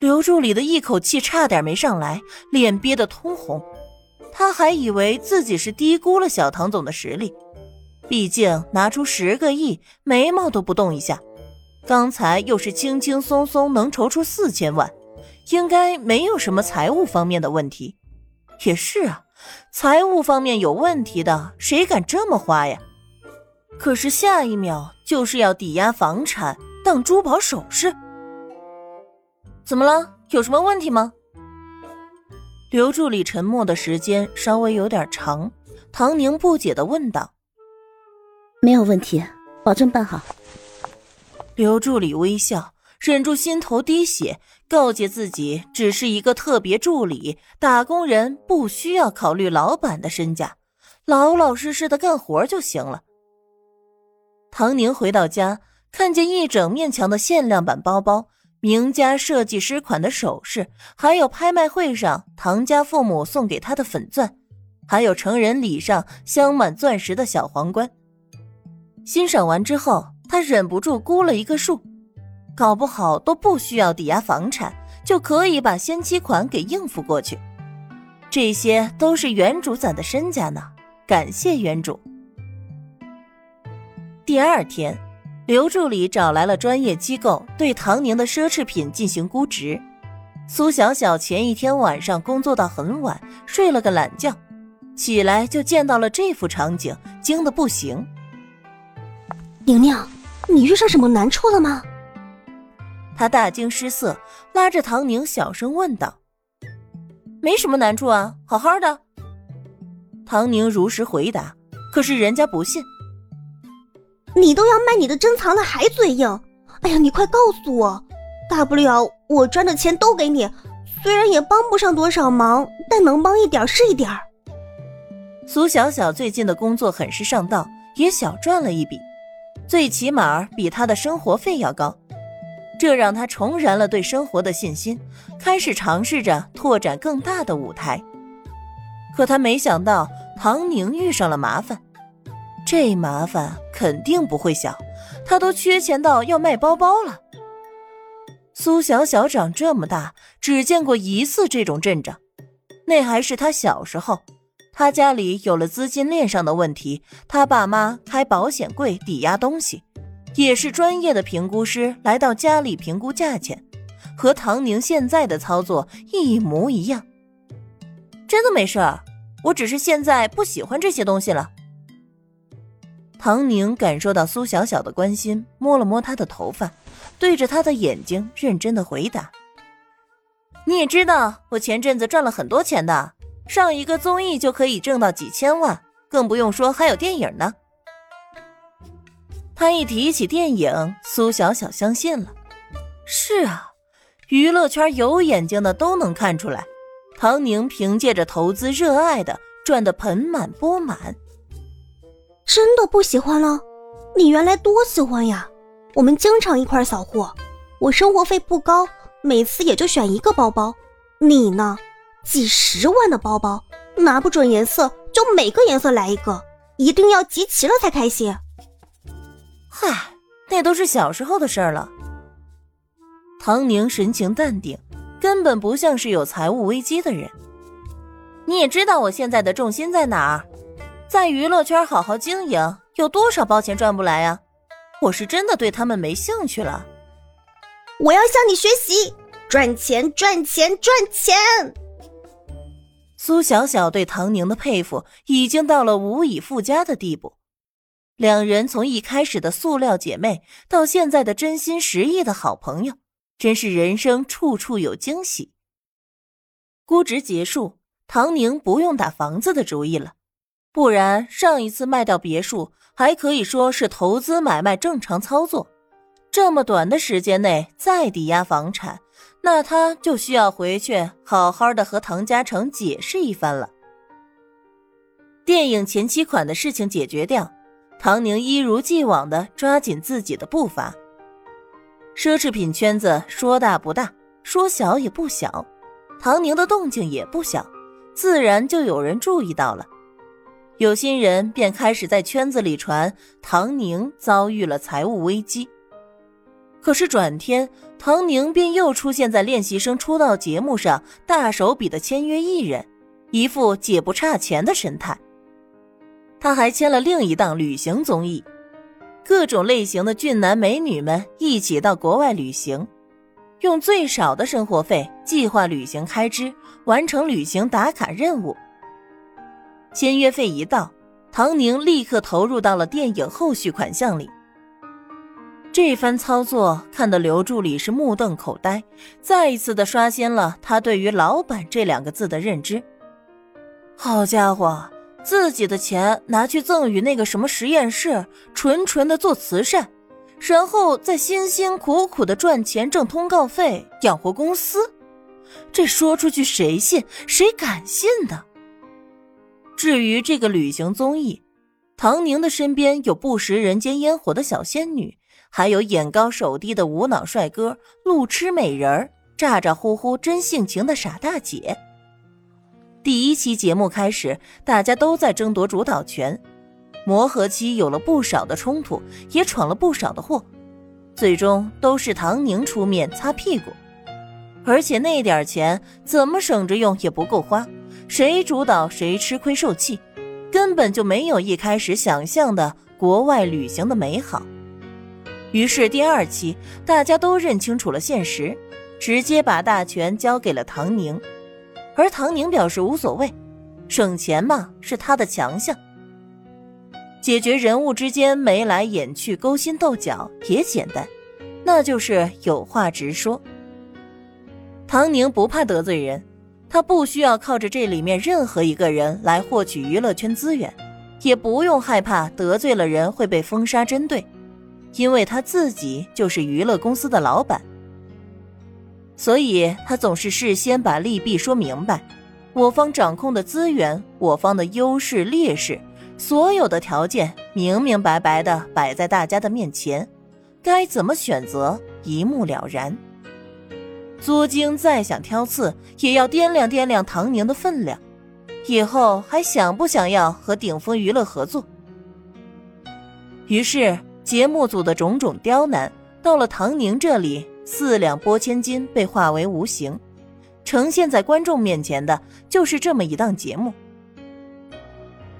刘助理的一口气差点没上来，脸憋得通红。他还以为自己是低估了小唐总的实力，毕竟拿出十个亿，眉毛都不动一下。刚才又是轻轻松松能筹出四千万，应该没有什么财务方面的问题。也是啊，财务方面有问题的，谁敢这么花呀？可是下一秒就是要抵押房产当珠宝首饰，怎么了？有什么问题吗？刘助理沉默的时间稍微有点长，唐宁不解的问道：“没有问题，保证办好。”刘助理微笑，忍住心头滴血，告诫自己只是一个特别助理，打工人不需要考虑老板的身价，老老实实的干活就行了。唐宁回到家，看见一整面墙的限量版包包。名家设计师款的首饰，还有拍卖会上唐家父母送给他的粉钻，还有成人礼上镶满钻石的小皇冠。欣赏完之后，他忍不住估了一个数，搞不好都不需要抵押房产，就可以把先期款给应付过去。这些都是原主攒的身家呢，感谢原主。第二天。刘助理找来了专业机构，对唐宁的奢侈品进行估值。苏小小前一天晚上工作到很晚，睡了个懒觉，起来就见到了这幅场景，惊得不行。宁宁，你遇上什么难处了吗？他大惊失色，拉着唐宁小声问道：“没什么难处啊，好好的。”唐宁如实回答，可是人家不信。你都要卖你的珍藏了，还嘴硬？哎呀，你快告诉我，大不了我赚的钱都给你，虽然也帮不上多少忙，但能帮一点是一点儿。苏小小最近的工作很是上道，也小赚了一笔，最起码比她的生活费要高，这让她重燃了对生活的信心，开始尝试着拓展更大的舞台。可她没想到，唐宁遇上了麻烦。这麻烦肯定不会想，他都缺钱到要卖包包了。苏小小长这么大，只见过一次这种阵仗，那还是他小时候，他家里有了资金链上的问题，他爸妈开保险柜抵押东西，也是专业的评估师来到家里评估价钱，和唐宁现在的操作一模一样。真的没事儿，我只是现在不喜欢这些东西了。唐宁感受到苏小小的关心，摸了摸她的头发，对着她的眼睛认真的回答：“你也知道，我前阵子赚了很多钱的，上一个综艺就可以挣到几千万，更不用说还有电影呢。”他一提起电影，苏小小相信了。是啊，娱乐圈有眼睛的都能看出来，唐宁凭借着投资热爱的赚得盆满钵满。真的不喜欢了？你原来多喜欢呀！我们经常一块扫货，我生活费不高，每次也就选一个包包。你呢？几十万的包包，拿不准颜色就每个颜色来一个，一定要集齐了才开心。嗨，那都是小时候的事儿了。唐宁神情淡定，根本不像是有财务危机的人。你也知道我现在的重心在哪儿。在娱乐圈好好经营，有多少包钱赚不来呀？我是真的对他们没兴趣了。我要向你学习，赚钱，赚钱，赚钱。苏小小对唐宁的佩服已经到了无以复加的地步。两人从一开始的塑料姐妹，到现在的真心实意的好朋友，真是人生处处有惊喜。估值结束，唐宁不用打房子的主意了。不然，上一次卖掉别墅还可以说是投资买卖正常操作，这么短的时间内再抵押房产，那他就需要回去好好的和唐家成解释一番了。电影前期款的事情解决掉，唐宁一如既往的抓紧自己的步伐。奢侈品圈子说大不大，说小也不小，唐宁的动静也不小，自然就有人注意到了。有心人便开始在圈子里传唐宁遭遇了财务危机，可是转天唐宁便又出现在练习生出道节目上，大手笔的签约艺人，一副姐不差钱的神态。他还签了另一档旅行综艺，各种类型的俊男美女们一起到国外旅行，用最少的生活费计划旅行开支，完成旅行打卡任务。签约费一到，唐宁立刻投入到了电影后续款项里。这番操作看得刘助理是目瞪口呆，再一次的刷新了他对于“老板”这两个字的认知。好家伙，自己的钱拿去赠与那个什么实验室，纯纯的做慈善，然后再辛辛苦苦的赚钱挣通告费养活公司，这说出去谁信？谁敢信的？至于这个旅行综艺，唐宁的身边有不食人间烟火的小仙女。还有眼高手低的无脑帅哥，路痴美人儿，咋咋呼呼真性情的傻大姐。第一期节目开始，大家都在争夺主导权，磨合期有了不少的冲突，也闯了不少的祸，最终都是唐宁出面擦屁股。而且那点钱怎么省着用也不够花，谁主导谁吃亏受气，根本就没有一开始想象的国外旅行的美好。于是第二期，大家都认清楚了现实，直接把大权交给了唐宁，而唐宁表示无所谓，省钱嘛是他的强项。解决人物之间眉来眼去、勾心斗角也简单，那就是有话直说。唐宁不怕得罪人，他不需要靠着这里面任何一个人来获取娱乐圈资源，也不用害怕得罪了人会被封杀针对。因为他自己就是娱乐公司的老板，所以他总是事先把利弊说明白，我方掌控的资源，我方的优势劣势，所有的条件明明白白的摆在大家的面前，该怎么选择一目了然。作精再想挑刺，也要掂量掂量唐宁的分量，以后还想不想要和顶峰娱乐合作？于是。节目组的种种刁难，到了唐宁这里，四两拨千斤被化为无形，呈现在观众面前的就是这么一档节目。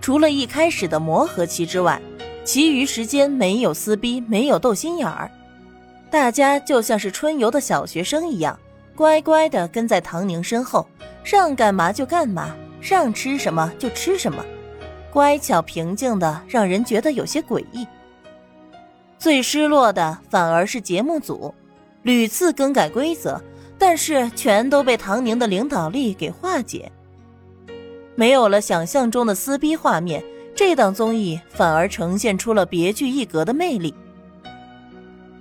除了一开始的磨合期之外，其余时间没有撕逼，没有斗心眼儿，大家就像是春游的小学生一样，乖乖的跟在唐宁身后，让干嘛就干嘛，让吃什么就吃什么，乖巧平静的，让人觉得有些诡异。最失落的反而是节目组，屡次更改规则，但是全都被唐宁的领导力给化解。没有了想象中的撕逼画面，这档综艺反而呈现出了别具一格的魅力。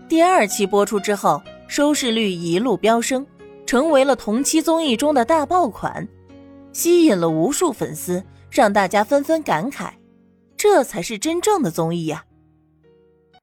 第二期播出之后，收视率一路飙升，成为了同期综艺中的大爆款，吸引了无数粉丝，让大家纷纷感慨：这才是真正的综艺呀！